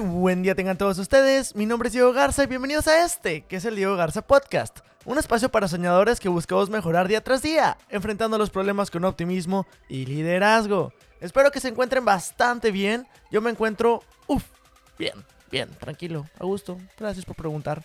Buen día tengan todos ustedes, mi nombre es Diego Garza y bienvenidos a este, que es el Diego Garza Podcast, un espacio para soñadores que buscamos mejorar día tras día, enfrentando los problemas con optimismo y liderazgo. Espero que se encuentren bastante bien, yo me encuentro, uff, bien, bien, tranquilo, a gusto, gracias por preguntar.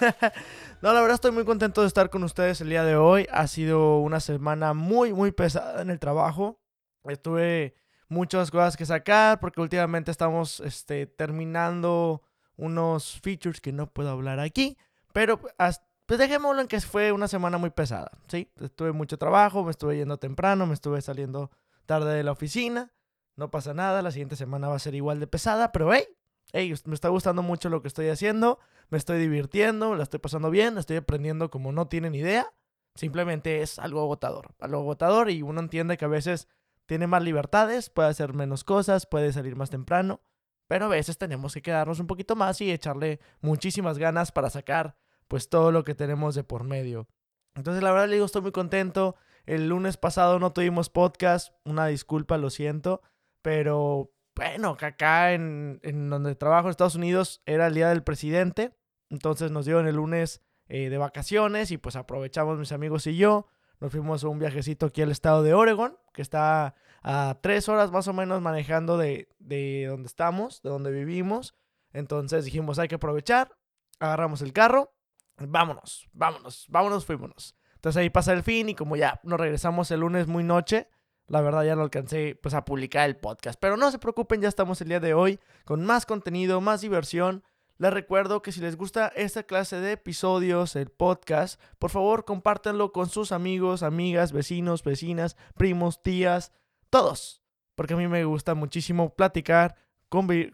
no, la verdad estoy muy contento de estar con ustedes el día de hoy, ha sido una semana muy, muy pesada en el trabajo, estuve muchas cosas que sacar porque últimamente estamos este, terminando unos features que no puedo hablar aquí, pero pues dejémoslo en que fue una semana muy pesada, ¿sí? Tuve mucho trabajo, me estuve yendo temprano, me estuve saliendo tarde de la oficina, no pasa nada, la siguiente semana va a ser igual de pesada, pero hey, hey, me está gustando mucho lo que estoy haciendo, me estoy divirtiendo, la estoy pasando bien, estoy aprendiendo como no tienen idea, simplemente es algo agotador, algo agotador y uno entiende que a veces tiene más libertades, puede hacer menos cosas, puede salir más temprano, pero a veces tenemos que quedarnos un poquito más y echarle muchísimas ganas para sacar pues todo lo que tenemos de por medio. Entonces la verdad le digo, estoy muy contento. El lunes pasado no tuvimos podcast, una disculpa, lo siento, pero bueno, que acá en, donde trabajo en Estados Unidos era el día del presidente, entonces nos dieron el lunes eh, de vacaciones y pues aprovechamos mis amigos y yo. Nos fuimos a un viajecito aquí al estado de Oregon, que está a tres horas más o menos manejando de, de donde estamos, de donde vivimos. Entonces dijimos, hay que aprovechar. Agarramos el carro. Vámonos, vámonos, vámonos, fuímonos. Entonces ahí pasa el fin y como ya nos regresamos el lunes muy noche, la verdad ya no alcancé pues a publicar el podcast. Pero no se preocupen, ya estamos el día de hoy con más contenido, más diversión les recuerdo que si les gusta esta clase de episodios, el podcast, por favor compártanlo con sus amigos, amigas, vecinos, vecinas, primos, tías, todos. Porque a mí me gusta muchísimo platicar,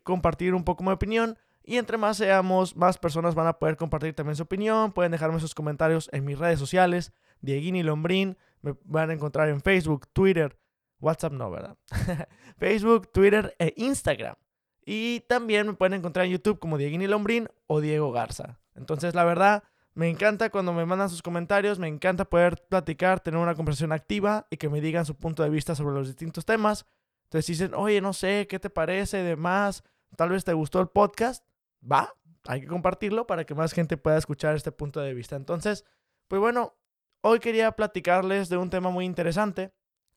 compartir un poco mi opinión. Y entre más seamos, más personas van a poder compartir también su opinión. Pueden dejarme sus comentarios en mis redes sociales. Dieguini Lombrín. Me van a encontrar en Facebook, Twitter, WhatsApp no, ¿verdad? Facebook, Twitter e Instagram. Y también me pueden encontrar en YouTube como Dieguini Lombrín o Diego Garza. Entonces, la verdad, me encanta cuando me mandan sus comentarios, me encanta poder platicar, tener una conversación activa y que me digan su punto de vista sobre los distintos temas. Entonces dicen, oye, no sé, ¿qué te parece? Demás, tal vez te gustó el podcast. Va, hay que compartirlo para que más gente pueda escuchar este punto de vista. Entonces, pues bueno, hoy quería platicarles de un tema muy interesante.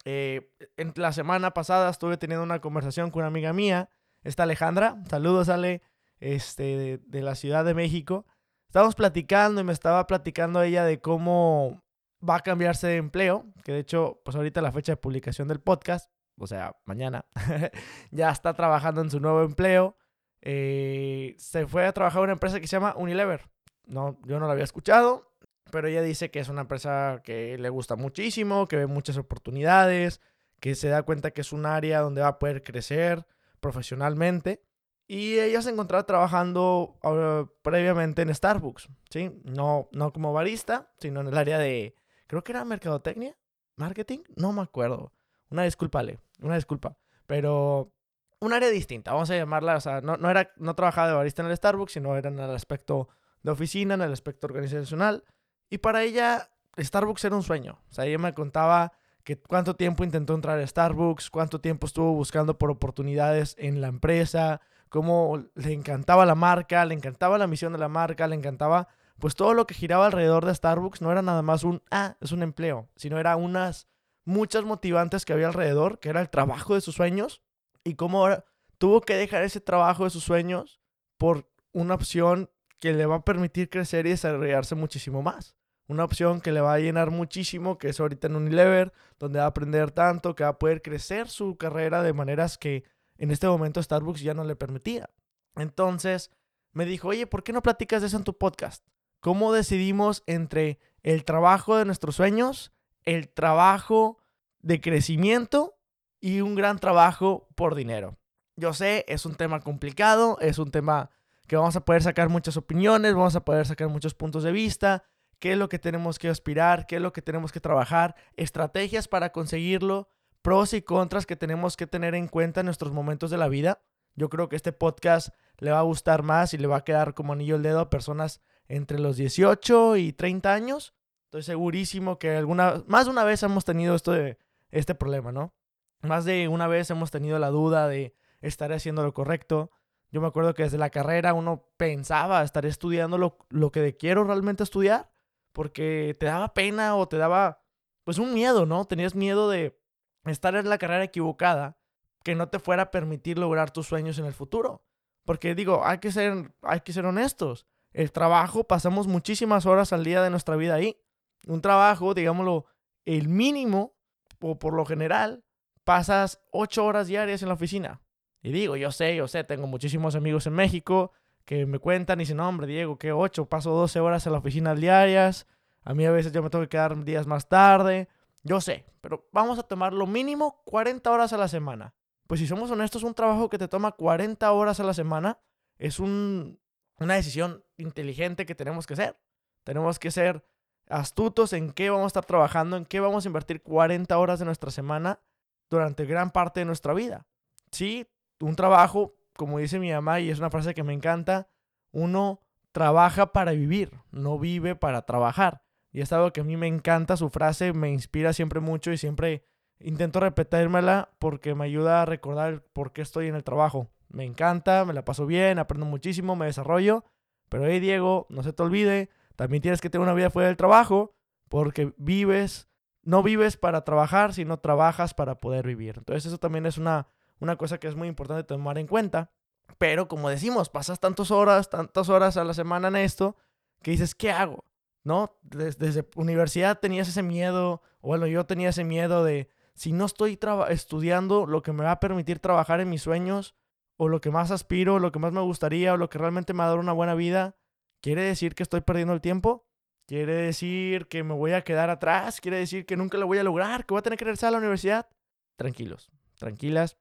Eh, en la semana pasada estuve teniendo una conversación con una amiga mía está Alejandra. Saludos, Ale, este, de, la Ciudad de México. Estábamos platicando y me estaba platicando ella de cómo va a cambiarse de empleo, que de hecho, pues ahorita la fecha de publicación del podcast, o sea, mañana, ya está trabajando en su nuevo empleo. Eh, se fue a trabajar en una empresa que se llama Unilever. No, yo no la había escuchado, pero ella dice que es una empresa que le gusta muchísimo, que ve muchas oportunidades, que se da cuenta que es un área donde va a poder crecer profesionalmente. Y ella se encontraba trabajando ah, previamente en Starbucks, ¿sí? No, no como barista, sino en el área de, creo que era mercadotecnia, marketing, no me acuerdo. Una disculpa, Ale, una disculpa. Pero un área distinta, vamos a llamarla, o sea, no, no, era, no trabajaba de barista en el Starbucks, sino era en el aspecto de oficina, en el aspecto organizacional. Y para ella, Starbucks era un sueño. O sea, ella me contaba cuánto tiempo intentó entrar a Starbucks, cuánto tiempo estuvo buscando por oportunidades en la empresa, cómo le encantaba la marca, le encantaba la misión de la marca, le encantaba, pues todo lo que giraba alrededor de Starbucks no era nada más un, ah, es un empleo, sino era unas muchas motivantes que había alrededor, que era el trabajo de sus sueños y cómo tuvo que dejar ese trabajo de sus sueños por una opción que le va a permitir crecer y desarrollarse muchísimo más una opción que le va a llenar muchísimo, que es ahorita en Unilever, donde va a aprender tanto, que va a poder crecer su carrera de maneras que en este momento Starbucks ya no le permitía. Entonces me dijo, oye, ¿por qué no platicas de eso en tu podcast? ¿Cómo decidimos entre el trabajo de nuestros sueños, el trabajo de crecimiento y un gran trabajo por dinero? Yo sé, es un tema complicado, es un tema que vamos a poder sacar muchas opiniones, vamos a poder sacar muchos puntos de vista, qué es lo que tenemos que aspirar, qué es lo que tenemos que trabajar, estrategias para conseguirlo, pros y contras que tenemos que tener en cuenta en nuestros momentos de la vida. Yo creo que este podcast le va a gustar más y le va a quedar como anillo el dedo a personas entre los 18 y 30 años. Estoy segurísimo que alguna, más de una vez hemos tenido esto de, este problema, ¿no? Más de una vez hemos tenido la duda de estar haciendo lo correcto, Yo me acuerdo que desde la carrera uno pensaba estar estudiando lo, lo que quiero realmente estudiar, porque te daba pena o te daba, pues un miedo, ¿no? Tenías miedo de estar en la carrera equivocada que no te fuera a permitir lograr tus sueños en el futuro. Porque digo, hay que ser, hay que ser honestos. El trabajo, pasamos muchísimas horas al día de nuestra vida ahí. Un trabajo, digámoslo, el mínimo, o por lo general, pasas ocho horas diarias en la oficina. Y digo, yo sé, yo sé, tengo muchísimos amigos en México que me cuentan y dicen, no, hombre, Diego, ¿qué ocho? Paso 12 horas en la oficina diarias. A mí a veces yo me tengo que quedar días más tarde. Yo sé, pero vamos a tomar lo mínimo 40 horas a la semana. Pues si somos honestos, un trabajo que te toma 40 horas a la semana es un, una decisión inteligente que tenemos que hacer. Tenemos que ser astutos en qué vamos a estar trabajando, en qué vamos a invertir 40 horas de nuestra semana durante gran parte de nuestra vida. Sí, un trabajo, como dice mi mamá, y es una frase que me encanta, uno trabaja para vivir, no vive para trabajar. Y es algo que a mí me encanta, su frase me inspira siempre mucho y siempre intento repetírmela porque me ayuda a recordar por qué estoy en el trabajo. Me encanta, me la paso bien, aprendo muchísimo, me desarrollo. Pero hey Diego, no se te olvide, también tienes que tener una vida fuera del trabajo porque vives, no vives para trabajar, sino trabajas para poder vivir. Entonces eso también es una, una cosa que es muy importante tomar en cuenta. Pero como decimos, pasas tantas horas, tantas horas a la semana en esto, que dices, ¿qué hago? ¿No? Desde, universidad tenías ese miedo, o bueno, yo tenía ese miedo de, si no estoy estudiando lo que me va a permitir trabajar en mis sueños, o lo que más aspiro, lo que más me gustaría, o lo que realmente me va a dar una buena vida, ¿quiere decir que estoy perdiendo el tiempo? ¿Quiere decir que me voy a quedar atrás? ¿Quiere decir que nunca lo voy a lograr? ¿Que voy a tener que regresar a la universidad? Tranquilos, tranquilas.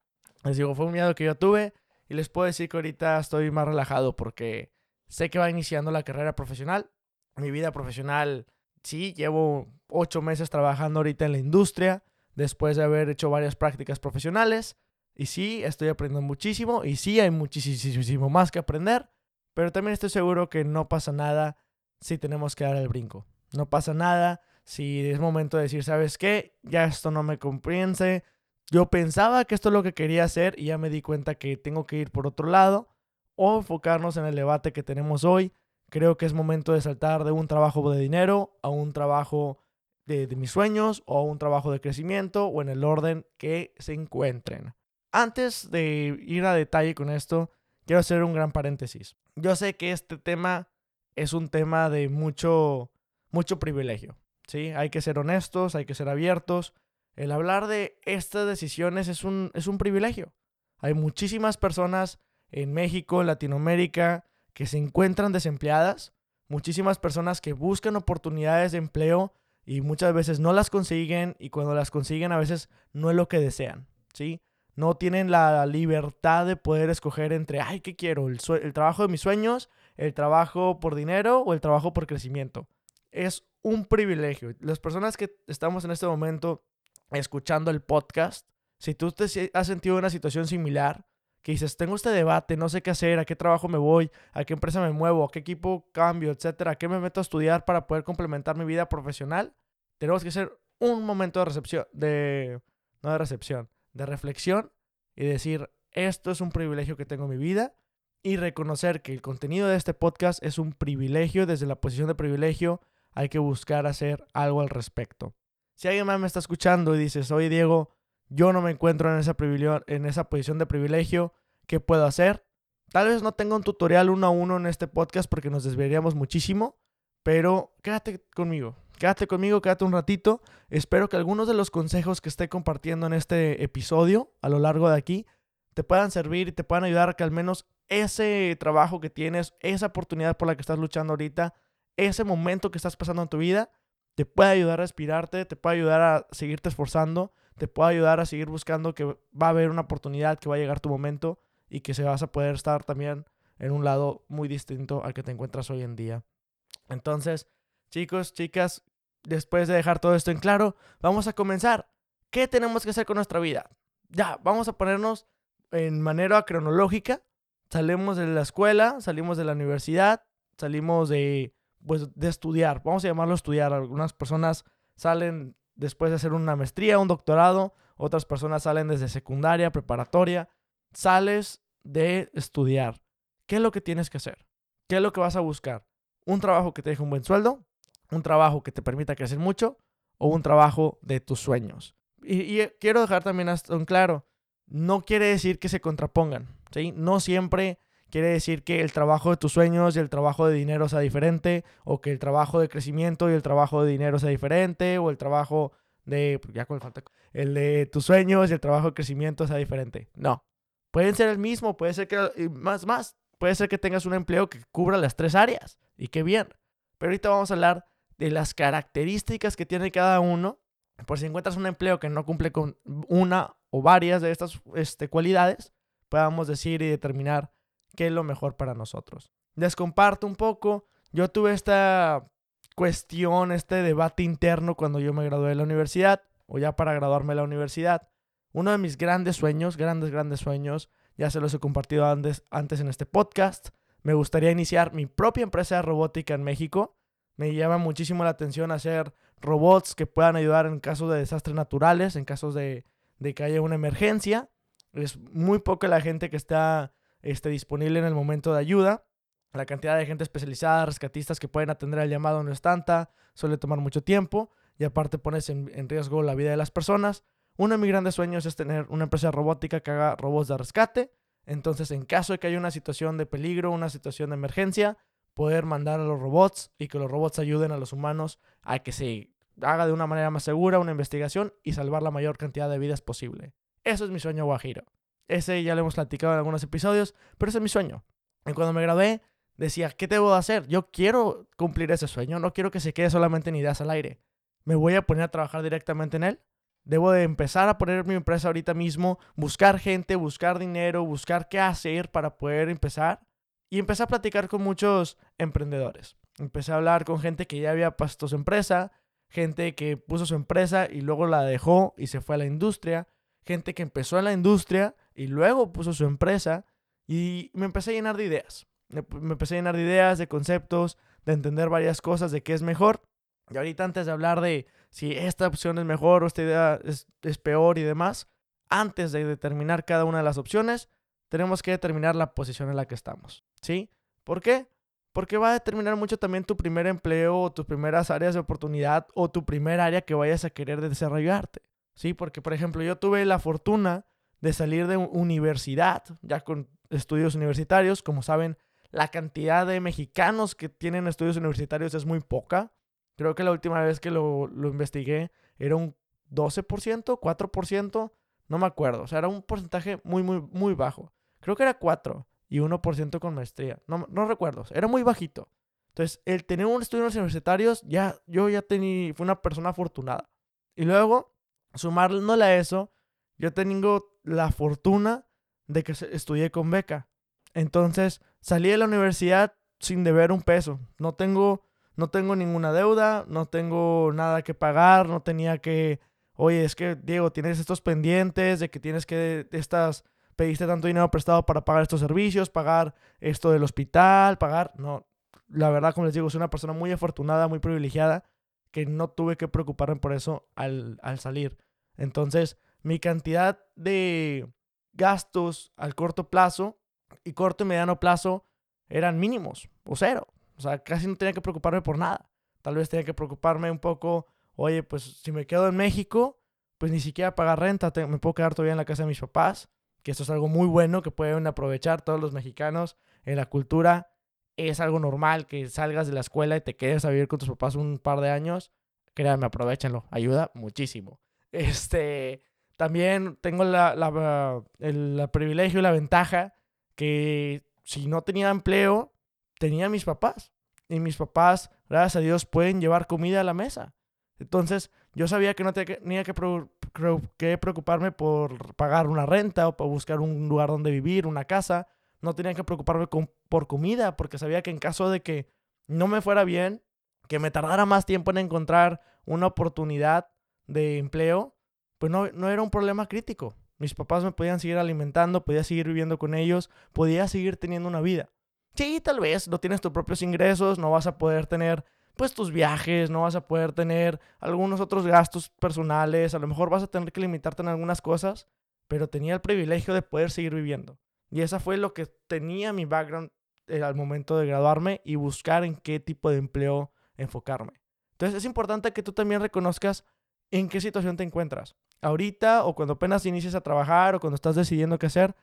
Les digo, fue un miedo que yo tuve y les puedo decir que ahorita estoy más relajado porque sé que va iniciando la carrera profesional. Mi vida profesional, sí, llevo ocho meses trabajando ahorita en la industria después de haber hecho varias prácticas profesionales. Y sí, estoy aprendiendo muchísimo y sí, hay muchísimo más que aprender. Pero también estoy seguro que no pasa nada si tenemos que dar el brinco. No pasa nada si es momento de decir, ¿sabes qué? Ya esto no me compense, yo pensaba que esto es lo que quería hacer y ya me di cuenta que tengo que ir por otro lado o enfocarnos en el debate que tenemos hoy. Creo que es momento de saltar de un trabajo de dinero a un trabajo de, mis sueños o a un trabajo de crecimiento o en el orden que se encuentren. Antes de ir a detalle con esto, quiero hacer un gran paréntesis. Yo sé que este tema es un tema de mucho, mucho privilegio. ¿sí? Hay que ser honestos, hay que ser abiertos el hablar de estas decisiones es un, es un privilegio. Hay muchísimas personas en México, en Latinoamérica, que se encuentran desempleadas, muchísimas personas que buscan oportunidades de empleo y muchas veces no las consiguen y cuando las consiguen a veces no es lo que desean, ¿sí? No tienen la libertad de poder escoger entre, ay, ¿qué quiero? ¿El, el trabajo de mis sueños? ¿El trabajo por dinero o el trabajo por crecimiento? Es un privilegio. Las personas que estamos en este momento escuchando el podcast, si tú te has sentido una situación similar, que dices, tengo este debate, no sé qué hacer, a qué trabajo me voy, a qué empresa me muevo, a qué equipo cambio, etcétera, a qué me meto a estudiar para poder complementar mi vida profesional, tenemos que hacer un momento de recepción, de, no de recepción, de reflexión y decir, esto es un privilegio que tengo en mi vida y reconocer que el contenido de este podcast es un privilegio, desde la posición de privilegio hay que buscar hacer algo al respecto. Si alguien más me está escuchando y dices, oye Diego, yo no me encuentro en esa, en esa posición de privilegio, ¿qué puedo hacer? Tal vez no tenga un tutorial uno a uno en este podcast porque nos desviaríamos muchísimo, pero quédate conmigo, quédate conmigo, quédate un ratito. Espero que algunos de los consejos que esté compartiendo en este episodio a lo largo de aquí te puedan servir y te puedan ayudar a que al menos ese trabajo que tienes, esa oportunidad por la que estás luchando ahorita, ese momento que estás pasando en tu vida, te puede ayudar a respirarte, te puede ayudar a seguirte esforzando, te puede ayudar a seguir buscando que va a haber una oportunidad, que va a llegar tu momento y que se vas a poder estar también en un lado muy distinto al que te encuentras hoy en día. Entonces, chicos, chicas, después de dejar todo esto en claro, vamos a comenzar. ¿Qué tenemos que hacer con nuestra vida? Ya, vamos a ponernos en manera cronológica. Salimos de la escuela, salimos de la universidad, salimos de pues, de estudiar, vamos a llamarlo estudiar. Algunas personas salen después de hacer una maestría, un doctorado, otras personas salen desde secundaria, preparatoria. Sales de estudiar. ¿Qué es lo que tienes que hacer? ¿Qué es lo que vas a buscar? ¿Un trabajo que te deje un buen sueldo? ¿Un trabajo que te permita crecer mucho? ¿O un trabajo de tus sueños? Y, quiero dejar también esto claro, no quiere decir que se contrapongan, ¿sí? No siempre quiere decir que el trabajo de tus sueños y el trabajo de dinero sea diferente, o que el trabajo de crecimiento y el trabajo de dinero sea diferente, o el trabajo de, ya con falta, el de tus sueños y el trabajo de crecimiento sea diferente. No, pueden ser el mismo, puede ser que, más, más, puede ser que tengas un empleo que cubra las tres áreas, y qué bien. Pero ahorita vamos a hablar de las características que tiene cada uno, por si encuentras un empleo que no cumple con una o varias de estas este, cualidades, podamos decir y determinar qué es lo mejor para nosotros. Les comparto un poco, yo tuve esta cuestión, este debate interno cuando yo me gradué de la universidad, o ya para graduarme de la universidad. Uno de mis grandes sueños, grandes, grandes sueños, ya se los he compartido antes, antes en este podcast, me gustaría iniciar mi propia empresa de robótica en México. Me llama muchísimo la atención hacer robots que puedan ayudar en casos de desastres naturales, en casos de, de que haya una emergencia. Es muy poca la gente que está este, disponible en el momento de ayuda. La cantidad de gente especializada, rescatistas que pueden atender al llamado no es tanta, suele tomar mucho tiempo y aparte pones en, en, riesgo la vida de las personas. Uno de mis grandes sueños es tener una empresa robótica que haga robots de rescate. Entonces, en caso de que haya una situación de peligro, una situación de emergencia, poder mandar a los robots y que los robots ayuden a los humanos a que se haga de una manera más segura una investigación y salvar la mayor cantidad de vidas posible. Eso es mi sueño guajiro. Ese ya lo hemos platicado en algunos episodios, pero ese es mi sueño. Y cuando me gradué, decía, ¿qué debo hacer? Yo quiero cumplir ese sueño, no quiero que se quede solamente en ideas al aire. Me voy a poner a trabajar directamente en él. Debo de empezar a poner mi empresa ahorita mismo, buscar gente, buscar dinero, buscar qué hacer para poder empezar. Y empecé a platicar con muchos emprendedores. Empecé a hablar con gente que ya había puesto su empresa, gente que puso su empresa y luego la dejó y se fue a la industria, gente que empezó en la industria y luego puso su empresa y me empecé a llenar de ideas. Me, empecé a llenar de ideas, de conceptos, de entender varias cosas, de qué es mejor. Y ahorita antes de hablar de si esta opción es mejor o esta idea es, es peor y demás, antes de determinar cada una de las opciones, tenemos que determinar la posición en la que estamos. ¿Sí? ¿Por qué? Porque va a determinar mucho también tu primer empleo o tus primeras áreas de oportunidad o tu primer área que vayas a querer desarrollarte. Sí, porque por ejemplo yo tuve la fortuna de salir de universidad, ya con estudios universitarios. Como saben, la cantidad de mexicanos que tienen estudios universitarios es muy poca. Creo que la última vez que lo, lo investigué era un 12%, 4%, no me acuerdo. O sea, era un porcentaje muy, muy, muy bajo. Creo que era 4 y 1% con maestría. No, no recuerdo, era muy bajito. Entonces, el tener un estudios universitarios, ya, yo ya tenía, fue una persona afortunada. Y luego, sumándole a eso, yo tengo la fortuna de que estudié con beca. Entonces, salí de la universidad sin deber un peso. No tengo, no tengo ninguna deuda, no tengo nada que pagar, no tenía que, oye, es que, Diego, tienes estos pendientes de que tienes que, estas, pediste tanto dinero prestado para pagar estos servicios, pagar esto del hospital, pagar, no. La verdad, como les digo, soy una persona muy afortunada, muy privilegiada, que no tuve que preocuparme por eso al, al salir. Entonces, mi cantidad de gastos al corto plazo y corto y mediano plazo eran mínimos o cero. O sea, casi no tenía que preocuparme por nada. Tal vez tenía que preocuparme un poco, oye, pues si me quedo en México, pues ni siquiera pagar renta, me puedo quedar todavía en la casa de mis papás, que esto es algo muy bueno que pueden aprovechar todos los mexicanos en la cultura. Es algo normal que salgas de la escuela y te quedes a vivir con tus papás un par de años. Créanme, aprovechenlo, ayuda muchísimo. Este, también tengo la, el privilegio y la ventaja que si no tenía empleo, tenía mis papás. Y mis papás, gracias a Dios, pueden llevar comida a la mesa. Entonces, yo sabía que no tenía que, que preocuparme por pagar una renta o por buscar un lugar donde vivir, una casa. No tenía que preocuparme por comida, porque sabía que en caso de que no me fuera bien, que me tardara más tiempo en encontrar una oportunidad de empleo, pues no, no era un problema crítico. Mis papás me podían seguir alimentando, podía seguir viviendo con ellos, podía seguir teniendo una vida. Sí, tal vez no tienes tus propios ingresos, no vas a poder tener pues tus viajes, no vas a poder tener algunos otros gastos personales, a lo mejor vas a tener que limitarte en algunas cosas, pero tenía el privilegio de poder seguir viviendo. Y esa fue lo que tenía mi background eh, al momento de graduarme y buscar en qué tipo de empleo enfocarme. Entonces es importante que tú también reconozcas en qué situación te encuentras. Ahorita o cuando apenas inicies a trabajar o cuando estás decidiendo qué hacer,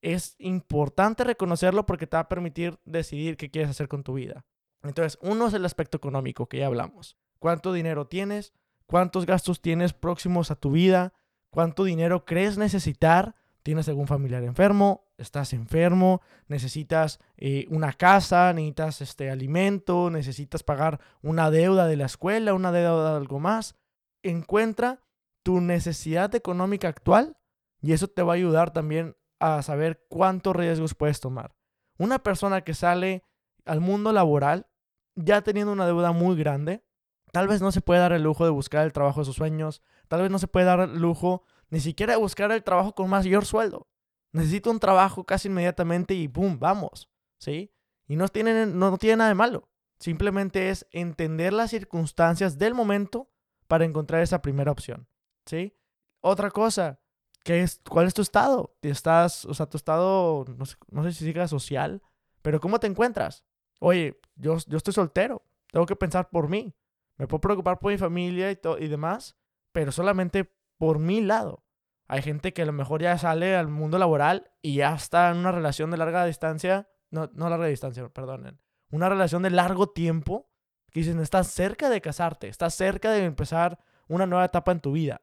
es importante reconocerlo porque te va a permitir decidir qué quieres hacer con tu vida. Entonces, uno es el aspecto económico que ya hablamos. ¿Cuánto dinero tienes? ¿Cuántos gastos tienes próximos a tu vida? ¿Cuánto dinero crees necesitar? ¿Tienes algún familiar enfermo? ¿Estás enfermo? ¿Necesitas eh, una casa? ¿Necesitas este alimento? ¿Necesitas pagar una deuda de la escuela? ¿Una deuda de algo más? Encuentra tu necesidad económica actual y eso te va a ayudar también a saber cuántos riesgos puedes tomar. Una persona que sale al mundo laboral ya teniendo una deuda muy grande, tal vez no se puede dar el lujo de buscar el trabajo de sus sueños, tal vez no se puede dar el lujo ni siquiera de buscar el trabajo con mayor sueldo. Necesito un trabajo casi inmediatamente y ¡pum! Vamos, ¿sí? Y no tiene, no tiene nada de malo. Simplemente es entender las circunstancias del momento para encontrar esa primera opción, ¿sí? Otra cosa, ¿qué es, ¿cuál es tu estado? ¿Estás, o sea, tu estado, no sé, no sé si siga social, pero ¿cómo te encuentras? Oye, yo, yo estoy soltero, tengo que pensar por mí. Me puedo preocupar por mi familia y, y demás, pero solamente por mi lado. Hay gente que a lo mejor ya sale al mundo laboral y ya está en una relación de larga distancia, no, no larga distancia, perdonen, una relación de largo tiempo, que dicen, estás cerca de casarte, estás cerca de empezar una nueva etapa en tu vida.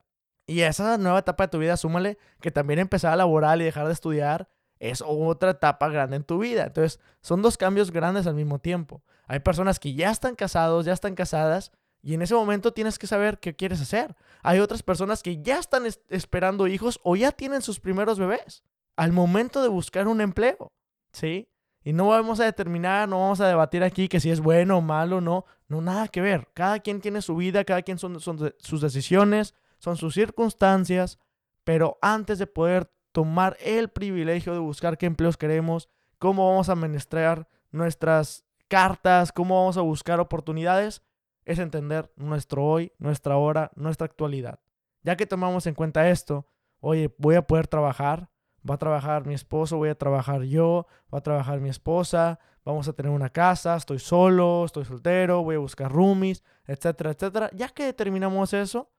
Y esa nueva etapa de tu vida, súmale que también empezar a laborar y dejar de estudiar es otra etapa grande en tu vida. Entonces, son dos cambios grandes al mismo tiempo. Hay personas que ya están casados, ya están casadas, y en ese momento tienes que saber qué quieres hacer. Hay otras personas que ya están esperando hijos o ya tienen sus primeros bebés al momento de buscar un empleo. ¿Sí? Y no vamos a determinar, no vamos a debatir aquí que si es bueno o malo, no. No, nada que ver. Cada quien tiene su vida, cada quien son sus decisiones, son sus circunstancias. Pero antes de poder tomar el privilegio de buscar qué empleos queremos, cómo vamos a administrar nuestras cartas, cómo vamos a buscar oportunidades, es entender nuestro hoy, nuestra hora, nuestra actualidad. Ya que tomamos en cuenta esto, oye, voy a poder trabajar, va a trabajar mi esposo, voy a trabajar yo, va a trabajar mi esposa, vamos a tener una casa, estoy solo, estoy soltero, voy a buscar roomies, etcétera, etcétera. Ya que determinamos eso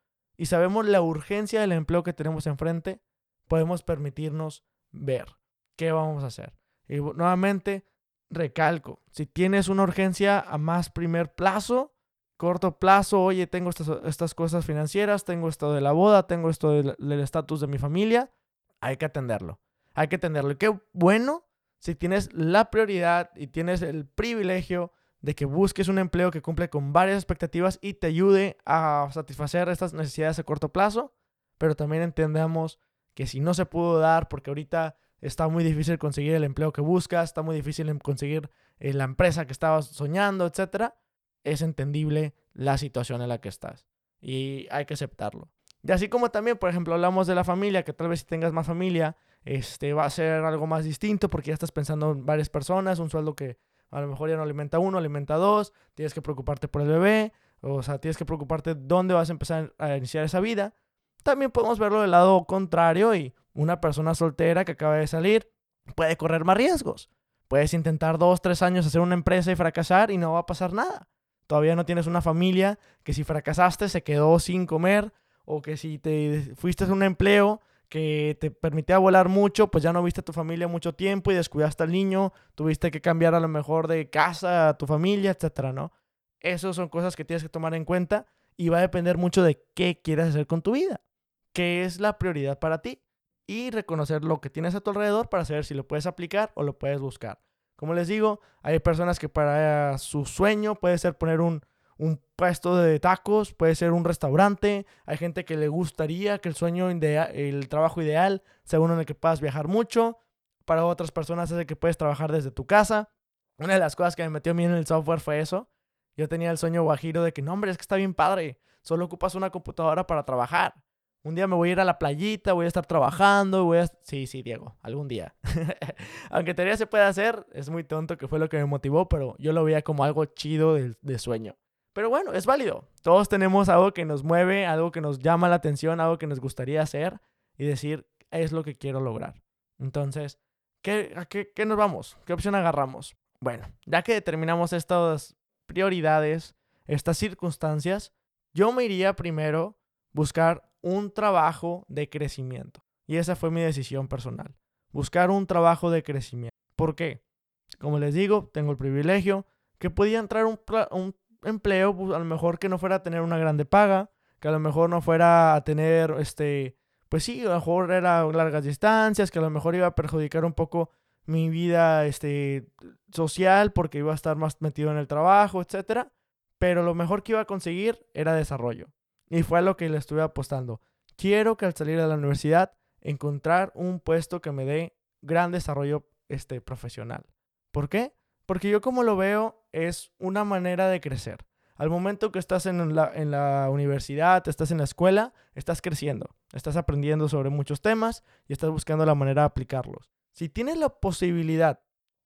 y sabemos la urgencia del empleo que tenemos enfrente, podemos permitirnos ver qué vamos a hacer. Y nuevamente, recalco, si tienes una urgencia a más primer plazo, corto plazo, oye, tengo estas, estas cosas financieras, tengo esto de la boda, tengo esto del estatus de mi familia, hay que atenderlo. Hay que atenderlo. Y qué bueno si tienes la prioridad y tienes el privilegio de que busques un empleo que cumple con varias expectativas y te ayude a satisfacer estas necesidades a corto plazo, pero también entendamos que si no se pudo dar porque ahorita está muy difícil conseguir el empleo que buscas, está muy difícil conseguir eh, la empresa que estabas soñando, etcétera, es entendible la situación en la que estás y hay que aceptarlo. Y así como también, por ejemplo, hablamos de la familia, que tal vez si tengas más familia, este va a ser algo más distinto porque ya estás pensando en varias personas, un sueldo que a lo mejor ya no alimenta uno, alimenta dos, tienes que preocuparte por el bebé, o sea, tienes que preocuparte dónde vas a empezar a iniciar esa vida. También podemos verlo del lado contrario y una persona soltera que acaba de salir puede correr más riesgos. Puedes intentar dos, tres años hacer una empresa y fracasar y no va a pasar nada. Todavía no tienes una familia que si fracasaste se quedó sin comer o que si te fuiste a un empleo que te permitía volar mucho, pues ya no viste a tu familia mucho tiempo y descuidaste al niño, tuviste que cambiar a lo mejor de casa a tu familia, etcétera, ¿no? Esas son cosas que tienes que tomar en cuenta y va a depender mucho de qué quieres hacer con tu vida qué es la prioridad para ti y reconocer lo que tienes a tu alrededor para saber si lo puedes aplicar o lo puedes buscar. Como les digo, hay personas que para su sueño puede ser poner un, un puesto de tacos, puede ser un restaurante, hay gente que le gustaría que el sueño, el trabajo ideal sea uno en el que puedas viajar mucho, para otras personas es el que puedes trabajar desde tu casa. Una de las cosas que me metió a mí en el software fue eso. Yo tenía el sueño guajiro de que, no, hombre, es que está bien padre, solo ocupas una computadora para trabajar. Un día me voy a ir a la playita, voy a estar trabajando, voy a... Sí, sí, Diego, algún día. Aunque todavía se puede hacer, es muy tonto que fue lo que me motivó, pero yo lo veía como algo chido de, sueño. Pero bueno, es válido. Todos tenemos algo que nos mueve, algo que nos llama la atención, algo que nos gustaría hacer y decir, es lo que quiero lograr. Entonces, ¿qué, a qué, qué nos vamos? ¿Qué opción agarramos? Bueno, ya que determinamos estas prioridades, estas circunstancias, yo me iría primero buscar un trabajo de crecimiento. Y esa fue mi decisión personal. Buscar un trabajo de crecimiento. ¿Por qué? Como les digo, tengo el privilegio que podía entrar un, un empleo, pues, a lo mejor que no fuera a tener una grande paga, que a lo mejor no fuera a tener, este, pues sí, a lo mejor era largas distancias, que a lo mejor iba a perjudicar un poco mi vida, este, social, porque iba a estar más metido en el trabajo, etcétera. Pero lo mejor que iba a conseguir era desarrollo. Y fue a lo que le estuve apostando. Quiero que al salir de la universidad encontrar un puesto que me dé gran desarrollo este, profesional. ¿Por qué? Porque yo como lo veo es una manera de crecer. Al momento que estás en la, en la universidad, estás en la escuela, estás creciendo, estás aprendiendo sobre muchos temas y estás buscando la manera de aplicarlos. Si tienes la posibilidad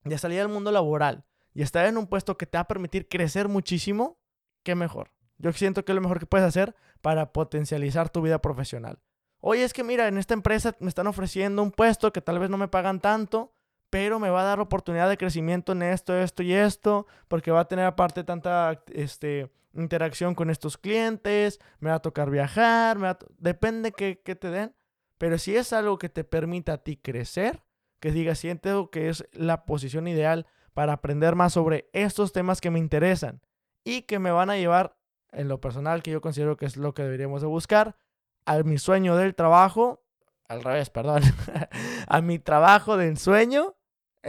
de salir al mundo laboral y estar en un puesto que te va a permitir crecer muchísimo, qué mejor. Yo siento que es lo mejor que puedes hacer para potencializar tu vida profesional. Oye, es que mira, en esta empresa me están ofreciendo un puesto que tal vez no me pagan tanto, pero me va a dar oportunidad de crecimiento en esto, esto y esto, porque va a tener aparte tanta este, interacción con estos clientes, me va a tocar viajar, me depende que, que te den, pero si es algo que te permita a ti crecer, que digas, siento que es la posición ideal para aprender más sobre estos temas que me interesan y que me van a llevar, en lo personal, que yo considero que es lo que deberíamos de buscar, a mi sueño del trabajo, al revés, perdón, a mi trabajo de ensueño,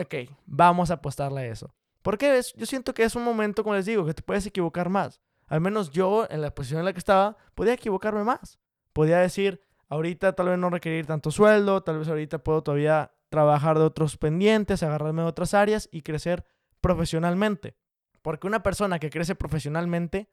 ok, vamos a apostarle a eso. Porque yo siento que es un momento, como les digo, que te puedes equivocar más. Al menos yo, en la posición en la que estaba, podía equivocarme más. Podía decir, ahorita tal vez no requerir tanto sueldo, tal vez ahorita puedo todavía trabajar de otros pendientes, agarrarme de otras áreas y crecer profesionalmente. Porque una persona que crece profesionalmente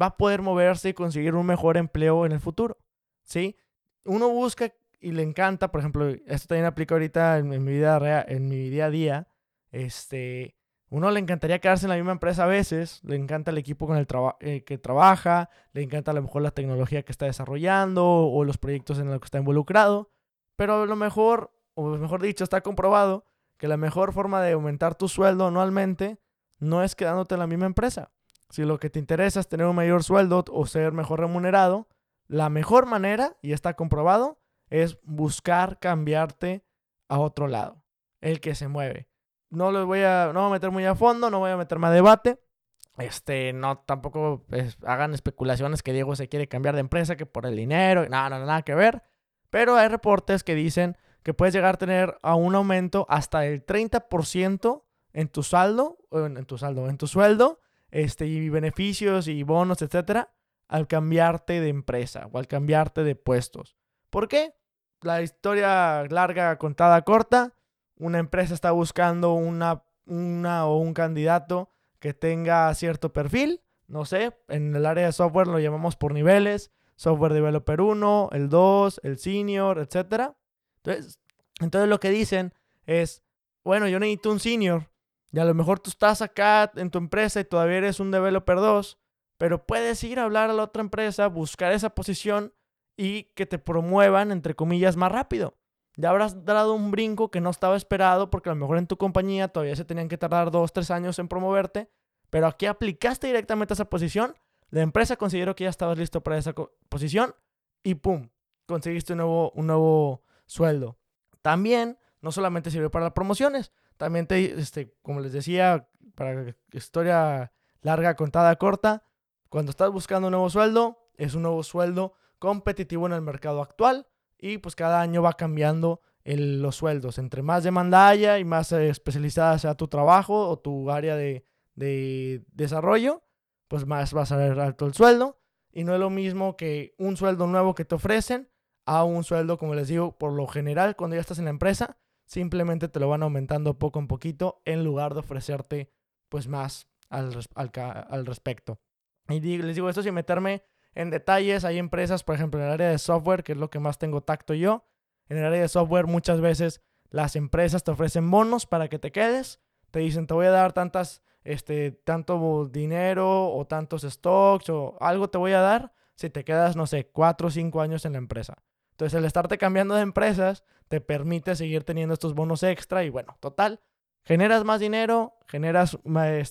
va a poder moverse y conseguir un mejor empleo en el futuro. ¿Sí? Uno busca y le encanta, por ejemplo, esto también aplica ahorita en, mi vida real, en mi día a día, este, uno le encantaría quedarse en la misma empresa a veces, le encanta el equipo con el eh, que trabaja, le encanta a lo mejor la tecnología que está desarrollando o los proyectos en los que está involucrado, pero a lo mejor o mejor dicho, está comprobado que la mejor forma de aumentar tu sueldo anualmente no es quedándote en la misma empresa. Si lo que te interesa es tener un mayor sueldo o ser mejor remunerado, la mejor manera, y está comprobado, es buscar cambiarte a otro lado, el que se mueve. No lo voy a, no voy a meter muy a fondo, no voy a meterme a debate. Este, no, tampoco hagan especulaciones que Diego se quiere cambiar de empresa, que por el dinero, nada, nada, nada que ver. Pero hay reportes que dicen que puedes llegar a tener a un aumento hasta el 30% en tu saldo, en, tu saldo, en tu sueldo, este, y beneficios y bonos, etcétera, al cambiarte de empresa o al cambiarte de puestos. ¿Por qué? La historia larga, contada corta, una empresa está buscando una, una o un candidato que tenga cierto perfil, no sé, en el área de software lo llamamos por niveles, software developer 1, el 2, el senior, etcétera. Entonces, entonces lo que dicen es, bueno, yo necesito un senior. Y a lo mejor tú estás acá en tu empresa y todavía eres un developer 2, pero puedes ir a hablar a la otra empresa, buscar esa posición y que te promuevan, entre comillas, más rápido. Ya habrás dado un brinco que no estaba esperado porque a lo mejor en tu compañía todavía se tenían que tardar dos, tres años en promoverte, pero aquí aplicaste directamente a esa posición, la empresa consideró que ya estabas listo para esa posición y ¡pum! Conseguiste un nuevo, un nuevo sueldo. También no solamente sirve para las promociones, también te, este, como les decía, para historia larga, contada, corta, cuando estás buscando un nuevo sueldo, es un nuevo sueldo competitivo en el mercado actual y pues cada año va cambiando los sueldos. Entre más demanda haya y más eh, especializada sea tu trabajo o tu área de, de desarrollo, pues más va a ser alto el sueldo. Y no es lo mismo que un sueldo nuevo que te ofrecen a un sueldo, como les digo, por lo general, cuando ya estás en la empresa, simplemente te lo van aumentando poco en poquito en lugar de ofrecerte pues más al, al, respecto. Y les digo esto sin meterme en detalles, hay empresas, por ejemplo, en el área de software, que es lo que más tengo tacto yo, en el área de software muchas veces las empresas te ofrecen bonos para que te quedes, te dicen te voy a dar tantas, este, tanto dinero o tantos stocks o algo te voy a dar si te quedas, no sé, cuatro o cinco años en la empresa. Entonces el estarte cambiando de empresas te permite seguir teniendo estos bonos extra y bueno, total, generas más dinero, generas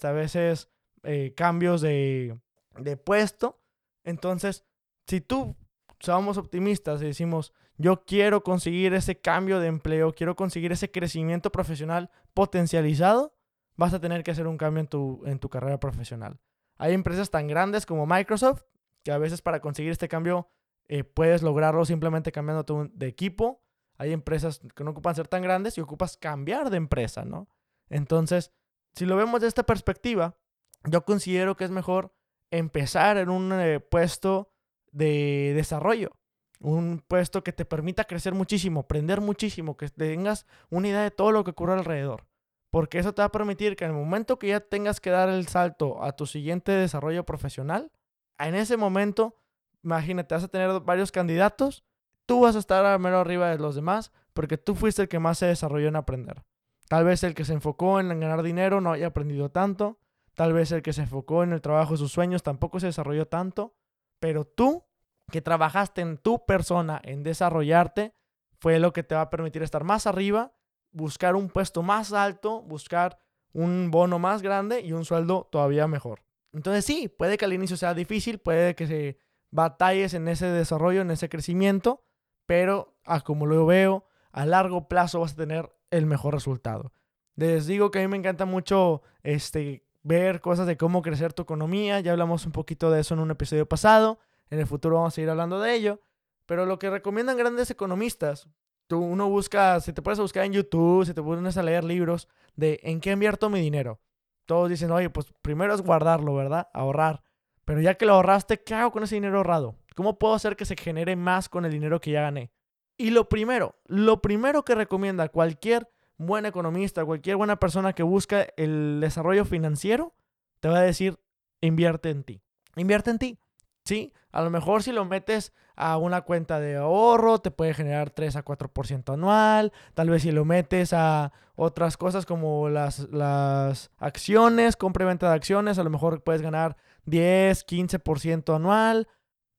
a veces eh, cambios de, de puesto. Entonces, si tú somos optimistas y decimos, yo quiero conseguir ese cambio de empleo, quiero conseguir ese crecimiento profesional potencializado, vas a tener que hacer un cambio en tu, en tu carrera profesional. Hay empresas tan grandes como Microsoft que a veces para conseguir este cambio eh, puedes lograrlo simplemente cambiando de equipo. Hay empresas que no ocupan ser tan grandes y ocupas cambiar de empresa, ¿no? Entonces, si lo vemos de esta perspectiva, yo considero que es mejor empezar en un eh, puesto de desarrollo. Un puesto que te permita crecer muchísimo, aprender muchísimo, que tengas una idea de todo lo que ocurre alrededor. Porque eso te va a permitir que en el momento que ya tengas que dar el salto a tu siguiente desarrollo profesional, en ese momento, imagínate, vas a tener varios candidatos, tú vas a estar a mero arriba de los demás porque tú fuiste el que más se desarrolló en aprender. Tal vez el que se enfocó en ganar dinero no haya aprendido tanto, tal vez el que se enfocó en el trabajo de sus sueños tampoco se desarrolló tanto, pero tú que trabajaste en tu persona, en desarrollarte, fue lo que te va a permitir estar más arriba, buscar un puesto más alto, buscar un bono más grande y un sueldo todavía mejor. Entonces sí, puede que al inicio sea difícil, puede que se batalles en ese desarrollo, en ese crecimiento, pero a como lo veo, a largo plazo vas a tener el mejor resultado. Les digo que a mí me encanta mucho este, ver cosas de cómo crecer tu economía, ya hablamos un poquito de eso en un episodio pasado. En el futuro vamos a seguir hablando de ello. Pero lo que recomiendan grandes economistas, tú uno busca, si te puedes buscar en YouTube, si te pones a leer libros de en qué invierto mi dinero. Todos dicen, oye, pues primero es guardarlo, ¿verdad? Ahorrar. Pero ya que lo ahorraste, ¿qué hago con ese dinero ahorrado? ¿Cómo puedo hacer que se genere más con el dinero que ya gané? Y lo primero, lo primero que recomienda cualquier buen economista, cualquier buena persona que busca el desarrollo financiero, te va a decir, invierte en ti. Invierte en ti. Sí, a lo mejor si lo metes a una cuenta de ahorro, te puede generar 3 a 4% anual. Tal vez si lo metes a otras cosas como las, las acciones, compra y venta de acciones, a lo mejor puedes ganar 10, 15% anual.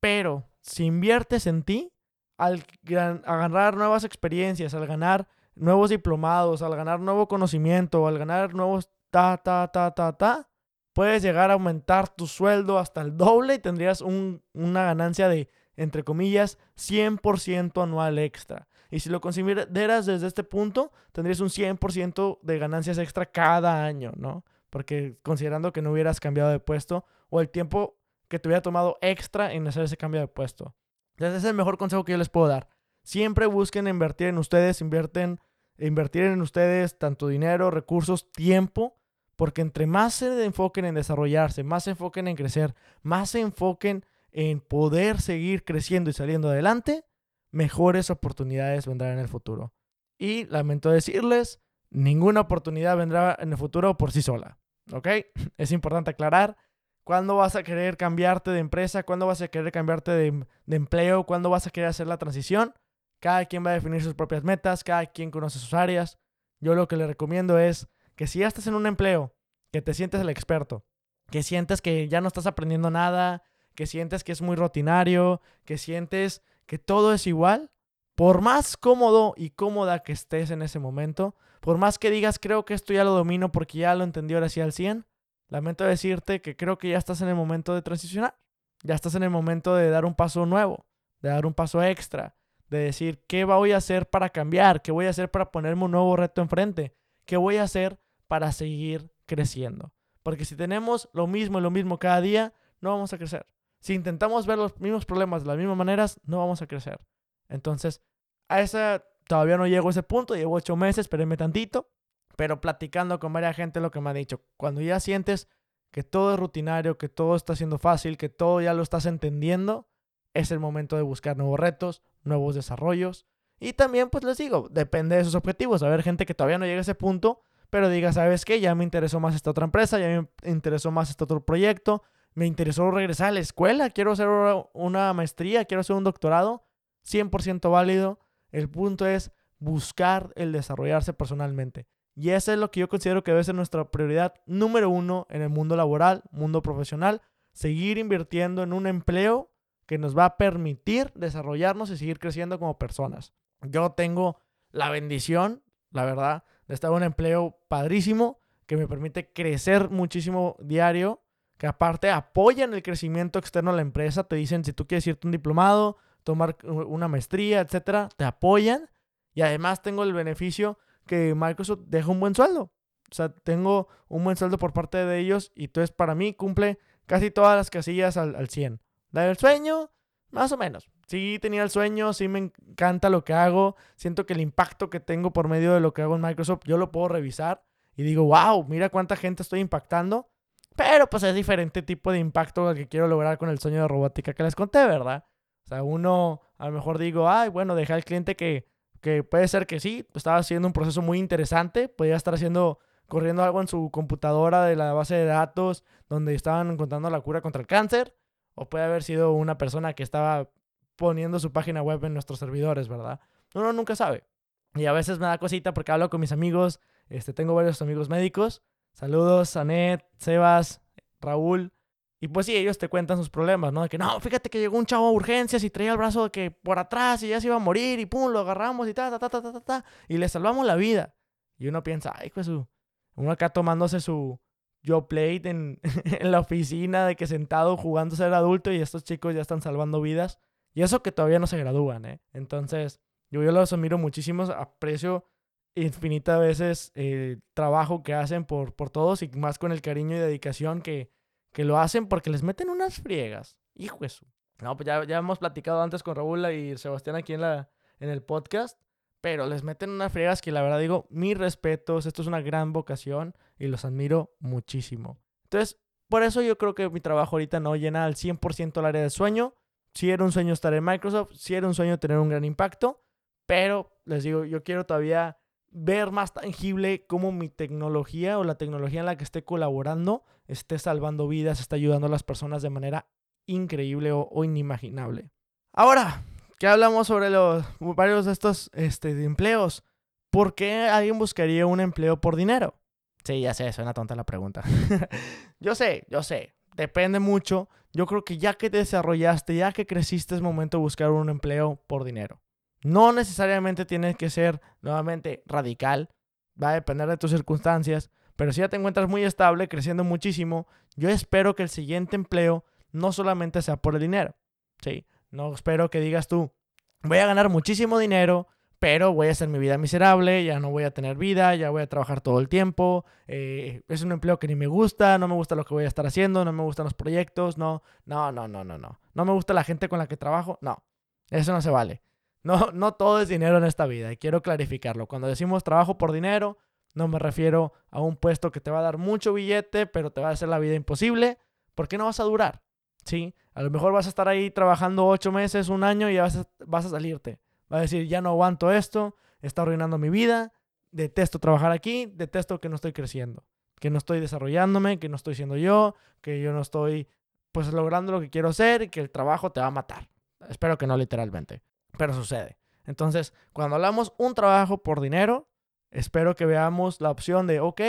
Pero si inviertes en ti, al ganar nuevas experiencias, al ganar nuevos diplomados, al ganar nuevo conocimiento, al ganar nuevos ta, ta, ta, ta, ta, puedes llegar a aumentar tu sueldo hasta el doble y tendrías una ganancia de, entre comillas, 100% anual extra. Y si lo consideras desde este punto, tendrías un 100% de ganancias extra cada año, ¿no? Porque considerando que no hubieras cambiado de puesto o el tiempo que te hubiera tomado extra en hacer ese cambio de puesto. Entonces, ese es el mejor consejo que yo les puedo dar. Siempre busquen invertir en ustedes, invierten, invertir en ustedes tanto dinero, recursos, tiempo porque entre más se enfoquen en desarrollarse, más se enfoquen en crecer, más se enfoquen en poder seguir creciendo y saliendo adelante, mejores oportunidades vendrán en el futuro. Y lamento decirles, ninguna oportunidad vendrá en el futuro por sí sola. ¿Ok? Es importante aclarar. ¿Cuándo vas a querer cambiarte de empresa? ¿Cuándo vas a querer cambiarte de, de empleo? ¿Cuándo vas a querer hacer la transición? Cada quien va a definir sus propias metas, cada quien conoce sus áreas. Yo lo que le recomiendo es que si ya estás en un empleo, que te sientes el experto, que sientes que ya no estás aprendiendo nada, que sientes que es muy rutinario, que sientes que todo es igual, por más cómodo y cómoda que estés en ese momento, por más que digas creo que esto ya lo domino porque ya lo entendí ahora sí al 100, lamento decirte que creo que ya estás en el momento de transicionar, ya estás en el momento de dar un paso nuevo, de dar un paso extra, de decir qué voy a hacer para cambiar, qué voy a hacer para ponerme un nuevo reto enfrente, qué voy a hacer para seguir creciendo. Porque si tenemos lo mismo y lo mismo cada día, no vamos a crecer. Si intentamos ver los mismos problemas de las mismas maneras, no vamos a crecer. Entonces, a esa todavía no llego a ese punto, llevo ocho meses, espérenme tantito, pero platicando con varias gente lo que me ha dicho, cuando ya sientes que todo es rutinario, que todo está siendo fácil, que todo ya lo estás entendiendo, es el momento de buscar nuevos retos, nuevos desarrollos. Y también, pues les digo, depende de sus objetivos. A ver, gente que todavía no llega a ese punto, pero diga, ¿sabes qué? Ya me interesó más esta otra empresa, ya me interesó más este otro proyecto, me interesó regresar a la escuela, quiero hacer una maestría, quiero hacer un doctorado, 100% válido. El punto es buscar el desarrollarse personalmente. Y eso es lo que yo considero que debe ser nuestra prioridad número uno en el mundo laboral, mundo profesional, seguir invirtiendo en un empleo que nos va a permitir desarrollarnos y seguir creciendo como personas. Yo tengo la bendición, la verdad, de estar en un empleo padrísimo que me permite crecer muchísimo diario, que aparte apoyan el crecimiento externo de la empresa, te dicen si tú quieres irte un diplomado, tomar una maestría, etcétera, te apoyan y además tengo el beneficio que Microsoft deja un buen sueldo. O sea, tengo un buen sueldo por parte de ellos y entonces para mí cumple casi todas las casillas al, al 100. Da el sueño, más o menos. Sí tenía el sueño, sí me encanta lo que hago. Siento que el impacto que tengo por medio de lo que hago en Microsoft, yo lo puedo revisar y digo, wow, mira cuánta gente estoy impactando. Pero pues es diferente tipo de impacto al que quiero lograr con el sueño de robótica que les conté, ¿verdad? O sea, uno a lo mejor digo, ay, bueno, dejé al cliente que, que puede ser que sí, estaba haciendo un proceso muy interesante, podía estar haciendo, corriendo algo en su computadora de la base de datos donde estaban encontrando la cura contra el cáncer, o puede haber sido una persona que estaba poniendo su página web en nuestros servidores, ¿verdad? Uno nunca sabe. Y a veces me da cosita porque hablo con mis amigos este, tengo varios amigos médicos. Saludos, Anet, Sebas, Raúl. Y pues sí, ellos te cuentan sus problemas, ¿no? De que no, fíjate que llegó un chavo a urgencias y traía el brazo de que por atrás y ya se iba a morir y pum, lo agarramos y ta, ta, ta, ta, ta, ta, y le salvamos la vida. Y uno piensa, ay, pues uno acá tomándose su yo plate en, en la oficina, de que sentado jugando ser adulto y estos chicos ya están salvando vidas. Y eso que todavía no se gradúan, ¿eh? Entonces, yo, yo los admiro muchísimo, aprecio infinita veces el eh, trabajo que hacen por, por todos y más con el cariño y dedicación que, que lo hacen porque les meten unas friegas. Hijo eso. No, pues ya, ya hemos platicado antes con Raúl y Sebastián aquí en, la, en el podcast, pero les meten unas friegas que la verdad digo, mis respetos, esto es una gran vocación y los admiro muchísimo. Entonces, por eso yo creo que mi trabajo ahorita no llena al 100% el área de sueño. Si era un sueño estar en Microsoft, si era un sueño tener un gran impacto, pero les digo, yo quiero todavía ver más tangible cómo mi tecnología o la tecnología en la que esté colaborando esté salvando vidas, está ayudando a las personas de manera increíble o, inimaginable. Ahora, que hablamos sobre los varios de estos este, empleos, ¿por qué alguien buscaría un empleo por dinero? Sí, ya sé, suena tonta la pregunta. yo sé, yo sé, depende mucho. Yo creo que ya que te desarrollaste, ya que creciste, es momento de buscar un empleo por dinero. No necesariamente tienes que ser nuevamente radical, va a depender de tus circunstancias, pero si ya te encuentras muy estable, creciendo muchísimo, yo espero que el siguiente empleo no solamente sea por el dinero. Sí, no espero que digas tú, voy a ganar muchísimo dinero, pero voy a hacer mi vida miserable, ya no voy a tener vida, ya voy a trabajar todo el tiempo, eh, es un empleo que ni me gusta, no me gusta lo que voy a estar haciendo, no me gustan los proyectos, no, no, no, no, no, no, no me gusta la gente con la que trabajo, no, eso no se vale. No, no todo es dinero en esta vida y quiero clarificarlo. Cuando decimos trabajo por dinero, no me refiero a un puesto que te va a dar mucho billete, pero te va a hacer la vida imposible, porque no vas a durar. ¿Sí? A lo mejor vas a estar ahí trabajando ocho meses, un año y ya vas a, vas a salirte. Vas a decir, ya no aguanto esto, está arruinando mi vida, detesto trabajar aquí, detesto que no estoy creciendo, que no estoy desarrollándome, que no estoy siendo yo, que yo no estoy pues logrando lo que quiero hacer y que el trabajo te va a matar. Espero que no literalmente pero sucede. Entonces, cuando hablamos un trabajo por dinero, espero que veamos la opción de, ok,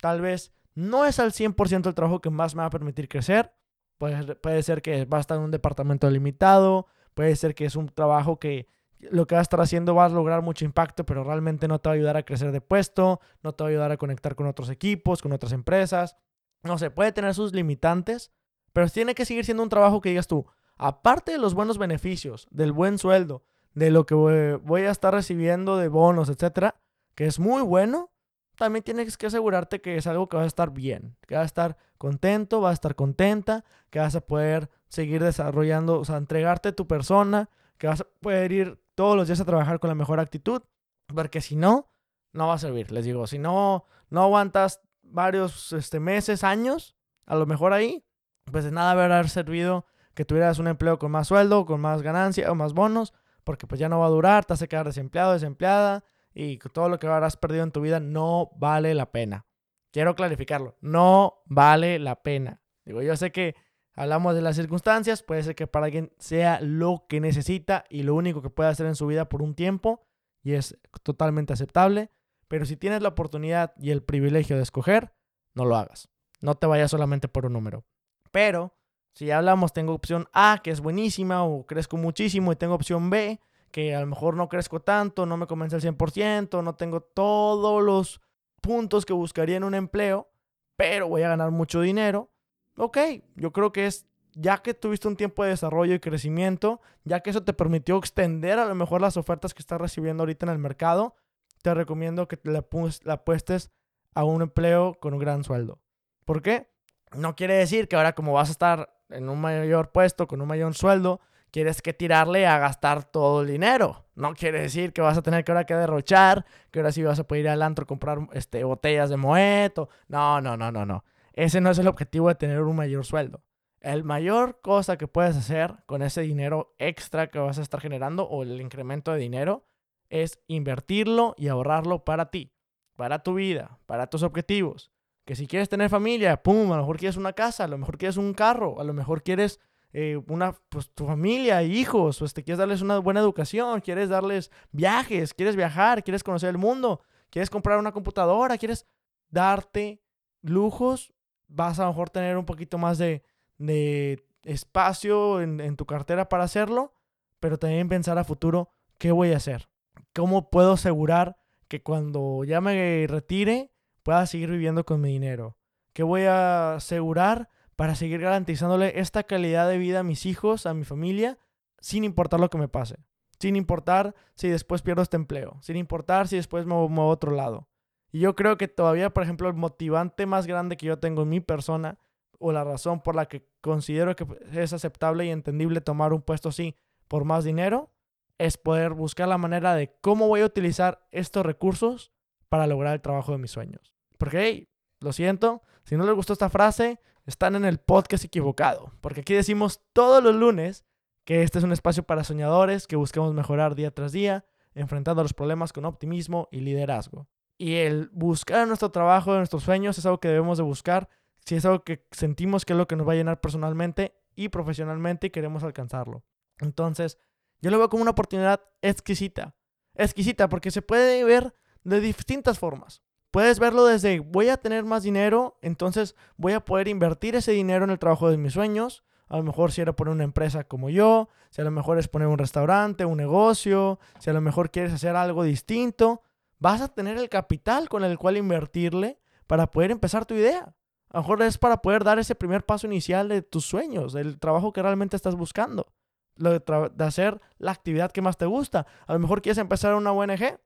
tal vez no es al 100% el trabajo que más me va a permitir crecer. Puede, puede ser que va a estar en un departamento limitado, puede ser que es un trabajo que lo que va a estar haciendo va a lograr mucho impacto, pero realmente no te va a ayudar a crecer de puesto, no te va a ayudar a conectar con otros equipos, con otras empresas. No sé, puede tener sus limitantes, pero tiene que seguir siendo un trabajo que digas tú, aparte de los buenos beneficios, del buen sueldo, de lo que voy a estar recibiendo de bonos, etcétera, que es muy bueno, también tienes que asegurarte que es algo que va a estar bien, que vas a estar contento, vas a estar contenta, que vas a poder seguir desarrollando, o sea, entregarte tu persona, que vas a poder ir todos los días a trabajar con la mejor actitud, porque si no, no va a servir. Les digo, si no, no aguantas varios este, meses, años, a lo mejor ahí, pues de nada haber servido que tuvieras un empleo con más sueldo, con más ganancia o más bonos, porque pues ya no va a durar, te hace quedar desempleado, desempleada y todo lo que habrás perdido en tu vida no vale la pena. Quiero clarificarlo, no vale la pena. Digo, yo sé que hablamos de las circunstancias, puede ser que para alguien sea lo que necesita y lo único que puede hacer en su vida por un tiempo y es totalmente aceptable, pero si tienes la oportunidad y el privilegio de escoger, no lo hagas. No te vayas solamente por un número. Pero Si hablamos, tengo opción A, que es buenísima, o crezco muchísimo, y tengo opción B, que a lo mejor no crezco tanto, no me convence al 100%, no tengo todos los puntos que buscaría en un empleo, pero voy a ganar mucho dinero. Ok, yo creo que es, ya que tuviste un tiempo de desarrollo y crecimiento, ya que eso te permitió extender a lo mejor las ofertas que estás recibiendo ahorita en el mercado, te recomiendo que te la, la apuestes a un empleo con un gran sueldo. ¿Por qué? No quiere decir que ahora como vas a estar en un mayor puesto, con un mayor sueldo, quieres que tirarle a gastar todo el dinero. No quiere decir que vas a tener que ahora que derrochar, que ahora sí vas a poder ir al antro a comprar este, botellas de moeto. No, no, no, no, no. Ese no es el objetivo de tener un mayor sueldo. El mayor cosa que puedes hacer con ese dinero extra que vas a estar generando o el incremento de dinero es invertirlo y ahorrarlo para ti, para tu vida, para tus objetivos. Que si quieres tener familia, pum, a lo mejor quieres una casa, a lo mejor quieres un carro, a lo mejor quieres eh, una, pues, tu familia, hijos, pues te quieres darles una buena educación, quieres darles viajes, quieres viajar, quieres conocer el mundo, quieres comprar una computadora, quieres darte lujos, vas a lo mejor tener un poquito más de, de espacio en, en tu cartera para hacerlo, pero también pensar a futuro, ¿qué voy a hacer? ¿Cómo puedo asegurar que cuando ya me retire pueda seguir viviendo con mi dinero? ¿Qué voy a asegurar para seguir garantizándole esta calidad de vida a mis hijos, a mi familia, sin importar lo que me pase. Sin importar si después pierdo este empleo. Sin importar si después me muevo a otro lado. Y yo creo que todavía, por ejemplo, el motivante más grande que yo tengo en mi persona, o la razón por la que considero que es aceptable y entendible tomar un puesto así por más dinero, es poder buscar la manera de cómo voy a utilizar estos recursos para lograr el trabajo de mis sueños. Porque, lo siento, si no les gustó esta frase, están en el podcast equivocado, porque aquí decimos todos los lunes que este es un espacio para soñadores que buscamos mejorar día tras día, enfrentando los problemas con optimismo y liderazgo. Y el buscar nuestro trabajo, nuestros sueños, es algo que debemos de buscar, si es algo que sentimos que es lo que nos va a llenar personalmente y profesionalmente y queremos alcanzarlo. Entonces, yo lo veo como una oportunidad exquisita. Exquisita porque se puede ver de distintas formas. Puedes verlo desde voy a tener más dinero, entonces voy a poder invertir ese dinero en el trabajo de mis sueños. A lo mejor si era poner una empresa como yo, si a lo mejor es poner un restaurante, un negocio, si a lo mejor quieres hacer algo distinto, vas a tener el capital con el cual invertirle para poder empezar tu idea. A lo mejor es para poder dar ese primer paso inicial de tus sueños, del trabajo que realmente estás buscando, de, de hacer la actividad que más te gusta. A lo mejor quieres empezar una ONG,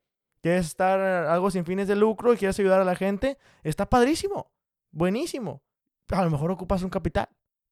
quieres estar algo sin fines de lucro y quieres ayudar a la gente, está padrísimo, buenísimo. A lo mejor ocupas un capital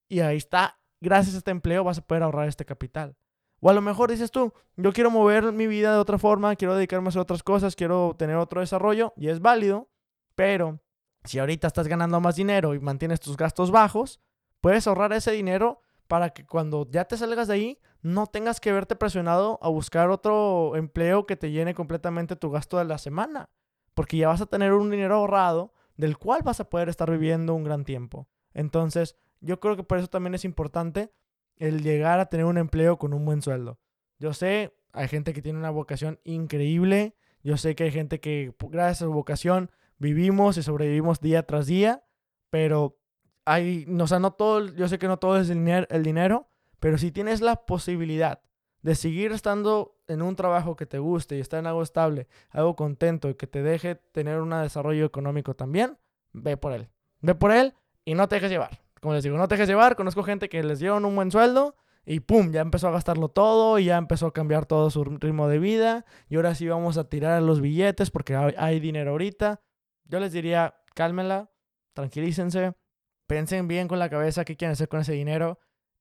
y ahí está, gracias a este empleo vas a poder ahorrar este capital. O a lo mejor dices tú, yo quiero mover mi vida de otra forma, quiero dedicarme a otras cosas, quiero tener otro desarrollo y es válido, pero si ahorita estás ganando más dinero y mantienes tus gastos bajos, puedes ahorrar ese dinero para que cuando ya te salgas de ahí no tengas que verte presionado a buscar otro empleo que te llene completamente tu gasto de la semana, porque ya vas a tener un dinero ahorrado del cual vas a poder estar viviendo un gran tiempo. Entonces, yo creo que por eso también es importante el llegar a tener un empleo con un buen sueldo. Yo sé, hay gente que tiene una vocación increíble, yo sé que hay gente que gracias a su vocación vivimos y sobrevivimos día tras día, pero hay, o no todo, yo sé que no todo es el dinero, pero si tienes la posibilidad de seguir estando en un trabajo que te guste y estar en algo estable, algo contento y que te deje tener un desarrollo económico también, ve por él. Ve por él y no te dejes llevar. Como les digo, no te dejes llevar. Conozco gente que les dieron un buen sueldo y pum, ya empezó a gastarlo todo y ya empezó a cambiar todo su ritmo de vida. Y ahora sí vamos a tirar los billetes porque hay dinero ahorita. Yo les diría, cálmenla, tranquilícense, piensen bien con la cabeza qué quieren hacer con ese dinero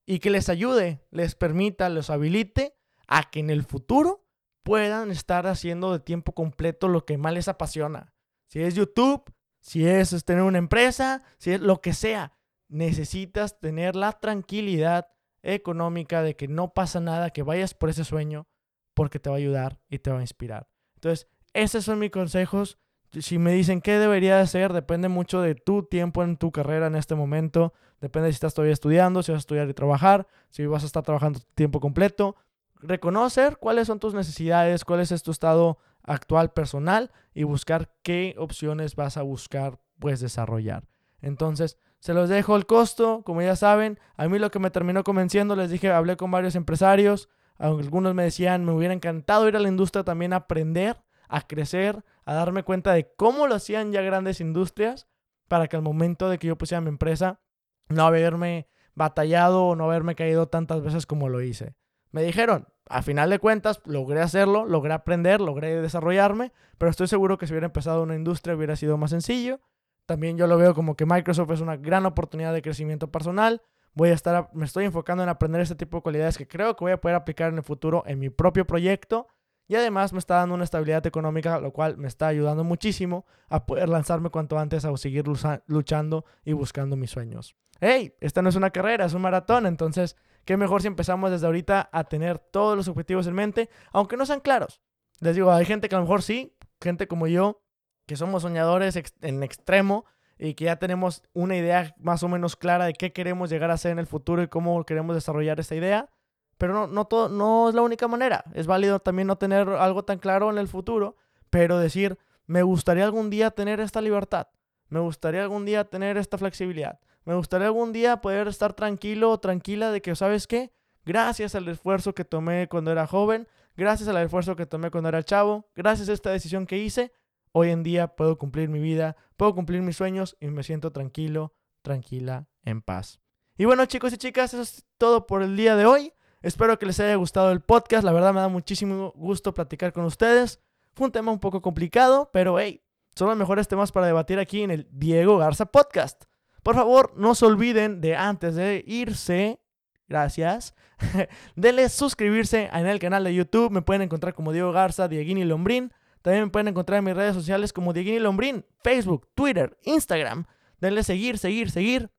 y que les ayude, les permita, los habilite a que en el futuro puedan estar haciendo de tiempo completo lo que más les apasiona. Si es YouTube, si es tener una empresa, si es lo que sea, necesitas tener la tranquilidad económica de que no pasa nada, que vayas por ese sueño porque te va a ayudar y te va a inspirar. Entonces, esos son mis consejos si me dicen qué debería hacer, depende mucho de tu tiempo en tu carrera en este momento. Depende si estás todavía estudiando, si vas a estudiar y trabajar, si vas a estar trabajando tiempo completo. Reconocer cuáles son tus necesidades, cuál es tu estado actual personal y buscar qué opciones vas a buscar pues desarrollar. Entonces, se los dejo el costo, como ya saben. A mí lo que me terminó convenciendo, les dije, hablé con varios empresarios. Algunos me decían, me hubiera encantado ir a la industria también a aprender, a crecer, a darme cuenta de cómo lo hacían ya grandes industrias, para que al momento de que yo pusiera mi empresa, no haberme batallado o no haberme caído tantas veces como lo hice. Me dijeron, a final de cuentas, logré hacerlo, logré aprender, logré desarrollarme, pero estoy seguro que si hubiera empezado una industria hubiera sido más sencillo. También yo lo veo como que Microsoft es una gran oportunidad de crecimiento personal. Voy a estar, me estoy enfocando en aprender este tipo de cualidades que creo que voy a poder aplicar en el futuro en mi propio proyecto. Y además me está dando una estabilidad económica, lo cual me está ayudando muchísimo a poder lanzarme cuanto antes a seguir luchando y buscando mis sueños. ¡Hey! Esta no es una carrera, es un maratón, entonces qué mejor si empezamos desde ahorita a tener todos los objetivos en mente, aunque no sean claros. Les digo, hay gente que a lo mejor sí, gente como yo, que somos soñadores en extremo y que ya tenemos una idea más o menos clara de qué queremos llegar a ser en el futuro y cómo queremos desarrollar esta idea. Pero no, no, todo, no es la única manera. Es válido también no tener algo tan claro en el futuro, pero decir, me gustaría algún día tener esta libertad. Me gustaría algún día tener esta flexibilidad. Me gustaría algún día poder estar tranquilo o tranquila de que, ¿sabes qué? Gracias al esfuerzo que tomé cuando era joven, gracias al esfuerzo que tomé cuando era chavo, gracias a esta decisión que hice, Hoy en día puedo cumplir mi vida, puedo cumplir mis sueños y me siento tranquilo, tranquila, en paz. Y bueno chicos y chicas, eso es todo por el día de hoy. Espero que les haya gustado el podcast. La verdad me da muchísimo gusto platicar con ustedes. Fue un tema un poco complicado, pero hey, son los mejores temas para debatir aquí en el Diego Garza Podcast. Por favor, no se olviden de antes de irse, gracias, denle suscribirse en el canal de YouTube. Me pueden encontrar como Diego Garza, Dieguini Lombrín. También me pueden encontrar en mis redes sociales como Dieguini Lombrín, Facebook, Twitter, Instagram. Denle seguir, seguir, seguir.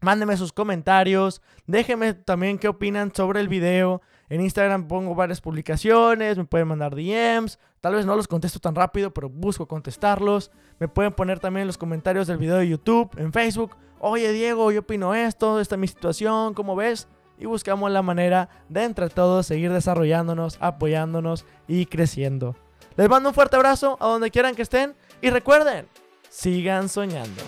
Mándenme sus comentarios. Déjenme también qué opinan sobre el video. En Instagram pongo varias publicaciones. Me pueden mandar DMs. Tal vez no los contesto tan rápido, pero busco contestarlos. Me pueden poner también en los comentarios del video de YouTube, en Facebook. Oye Diego, yo opino esto, esta es mi situación, ¿cómo ves? Y buscamos la manera de entre todos seguir desarrollándonos, apoyándonos y creciendo. Les mando un fuerte abrazo a donde quieran que estén y recuerden, sigan soñando.